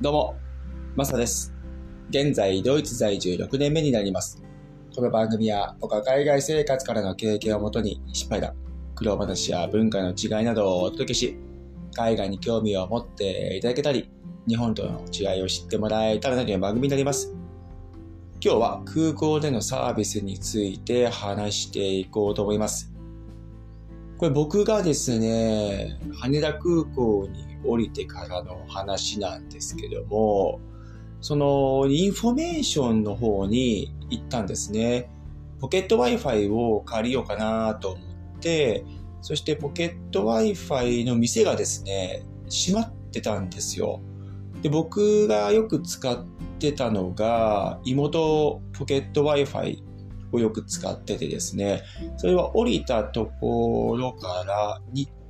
どうも、マサです。現在、ドイツ在住6年目になります。この番組は、僕は海外生活からの経験をもとに、失敗談、苦労話や文化の違いなどをお届けし、海外に興味を持っていただけたり、日本との違いを知ってもらえたらなという番組になります。今日は空港でのサービスについて話していこうと思います。これ僕がですね、羽田空港に降りてからの話なんですけども、そのインフォメーションの方に行ったんですね。ポケット Wi-Fi を借りようかなと思って、そしてポケット Wi-Fi の店がですね、閉まってたんですよ。で、僕がよく使ってたのが、イモトポケット Wi-Fi をよく使っててですね、それは降りたところから、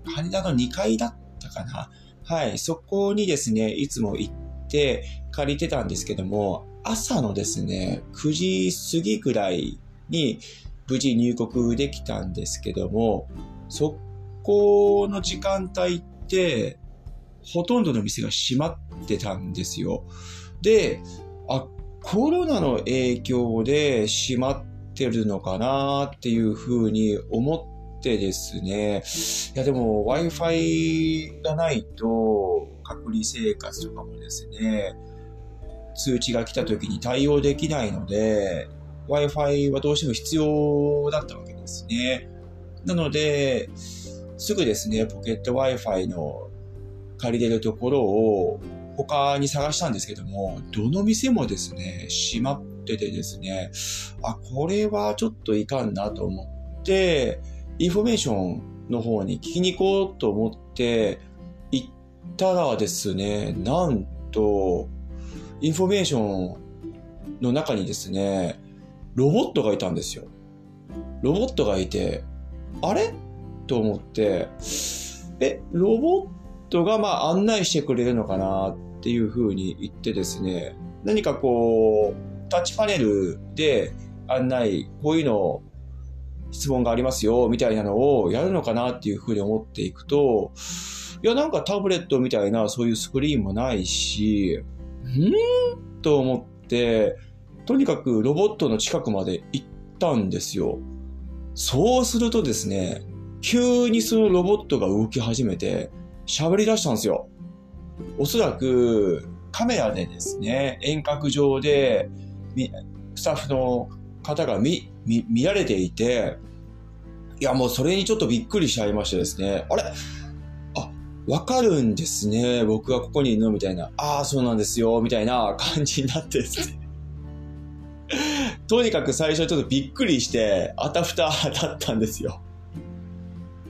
羽田の2階だったかな。はい、そこにですね、いつも行って借りてたんですけども、朝のですね、9時過ぎぐらいに無事入国できたんですけども、そこの時間帯って、ほとんどの店が閉まってたんですよ。で、あ、コロナの影響で閉まってるのかなっていうふうに思ってですね。いやでも Wi-Fi がないと隔離生活とかもですね、通知が来た時に対応できないので、Wi-Fi はどうしても必要だったわけですね。なので、すぐですね、ポケット Wi-Fi の借りれるところを他に探したんですけども、どの店もですね、閉まっててですね、あ、これはちょっといかんなと思って、インフォメーションの方に聞きに行こうと思って行ったらですね、なんと、インフォメーションの中にですね、ロボットがいたんですよ。ロボットがいて、あれ？と思って、え、ロボットがまあ案内してくれるのかなっていうふうに言ってですね、何かこう、タッチパネルで案内、こういうのを質問がありますよ、みたいなのをやるのかなっていうふうに思っていくと、いや、なんかタブレットみたいなそういうスクリーンもないし、んーと思って、とにかくロボットの近くまで行ったんですよ。そうするとですね、急にそのロボットが動き始めて、喋り出したんですよ。おそらくカメラでですね、遠隔上でスタッフの方が見、見、られていて、いやもうそれにちょっとびっくりしちゃいましてですね、あれ？あ、わかるんですね。僕がここにいるの？みたいな。ああ、そうなんですよ。みたいな 感じになってですね。とにかく最初ちょっとびっくりして、あたふただったんですよ。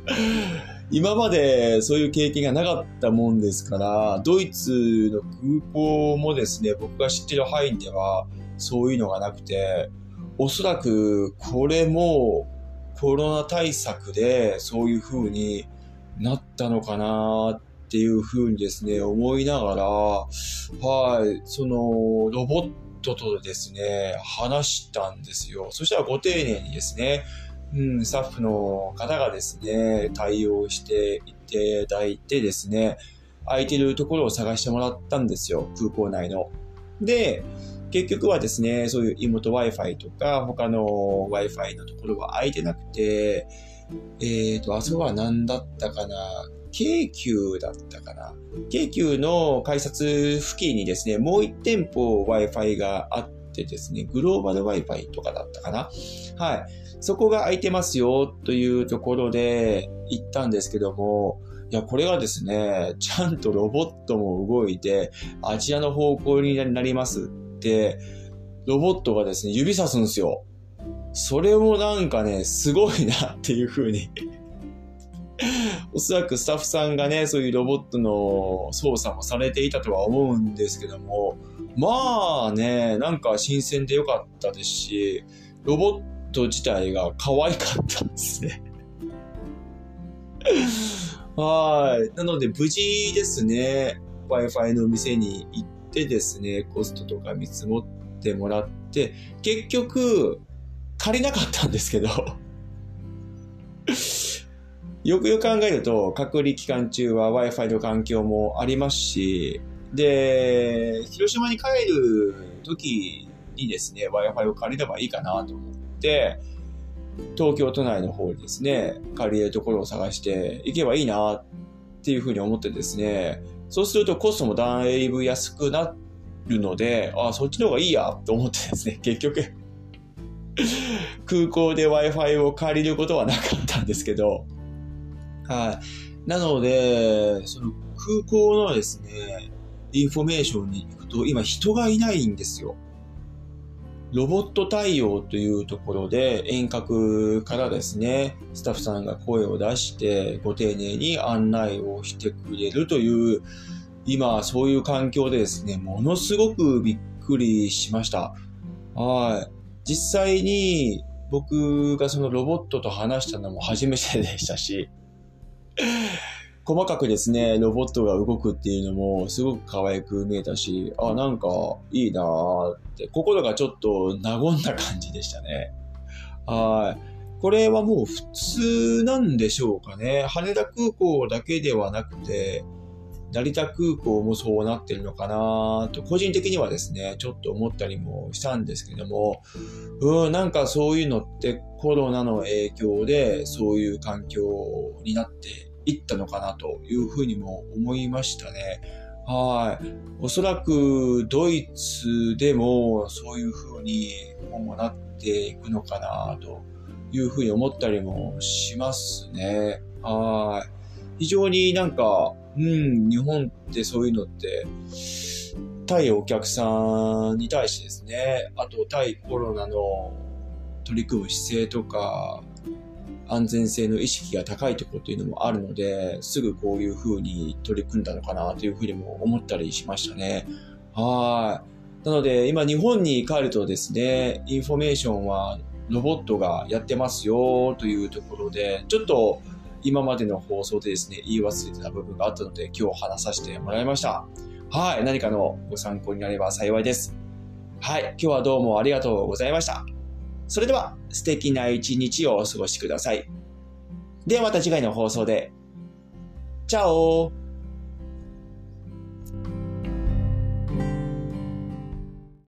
今までそういう経験がなかったもんですから、ドイツの空港もですね、僕が知ってる範囲ではそういうのがなくて、おそらくこれもコロナ対策でそういう風になったのかなっていう風にですね、思いながら、はい、そのロボットとですね、話したんですよ。そしたらご丁寧にですね、うん、スタッフの方がですね、対応していただいてですね、空いてるところを探してもらったんですよ、空港内の。で、結局はですね、そういう妹 Wi-Fi とか、他の Wi-Fi のところは空いてなくて、えーと、あそこは何だったかな？京急だったかな？京急の改札付近にですね、もう一店舗 Wi-Fi があってですね、グローバル Wi-Fi とかだったかな？はい。そこが空いてますよというところで行ったんですけども、いや、これがですね、ちゃんとロボットも動いて、あちらの方向になりますって、ロボットがですね、指さすんですよ。それもなんかね、すごいなっていう風に。おそらくスタッフさんがね、そういうロボットの操作もされていたとは思うんですけども、まあね、なんか新鮮でよかったですし、ロボット自体が可愛かったんですね。はい。なので無事ですね、Wi-Fi の店に行ってですね、コストとか見積もってもらって、結局、借りなかったんですけど、よくよく考えると、隔離期間中は Wi-Fi の環境もありますし、で、広島に帰る時にですね、Wi-Fi を借りればいいかなと思って、東京都内の方にですね、借りれるところを探して行けばいいなっていうふうに思ってですね、そうするとコストもだいぶ安くなるので、あ、そっちの方がいいやと思ってですね、結局空港で Wi-Fi を借りることはなかったんですけど、はい。なので、その空港のですね、インフォメーションに行くと、今人がいないんですよ。ロボット対応というところで遠隔からですね、スタッフさんが声を出してご丁寧に案内をしてくれるという、今そういう環境でですね、ものすごくびっくりしました。はい。実際に僕がそのロボットと話したのも初めてでしたし、細かくですね、ロボットが動くっていうのもすごく可愛く見えたし、あ、なんかいいなーって、心がちょっと和んだ感じでしたね。はい。これはもう普通なんでしょうかね。羽田空港だけではなくて、成田空港もそうなってるのかなと、個人的にはですね、ちょっと思ったりもしたんですけども、うん、なんかそういうのってコロナの影響でそういう環境になっていったのかなというふうにも思いましたね。はい。おそらくドイツでもそういうふうに今後なっていくのかなというふうに思ったりもしますね。はい。非常になんか、うん、日本ってそういうのって、対お客さんに対してですね、あと対コロナの取り組む姿勢とか、安全性の意識が高いところというのもあるので、すぐこういう風に取り組んだのかなというふうにも思ったりしましたね。はい。なので、今日本に帰るとですね、インフォメーションはロボットがやってますよというところで、ちょっと今までの放送でですね、言い忘れてた部分があったので、今日話させてもらいました。はい。何かのご参考になれば幸いです。はい。今日はどうもありがとうございました。それでは素敵な一日をお過ごしください。ではまた次回の放送で。チャオ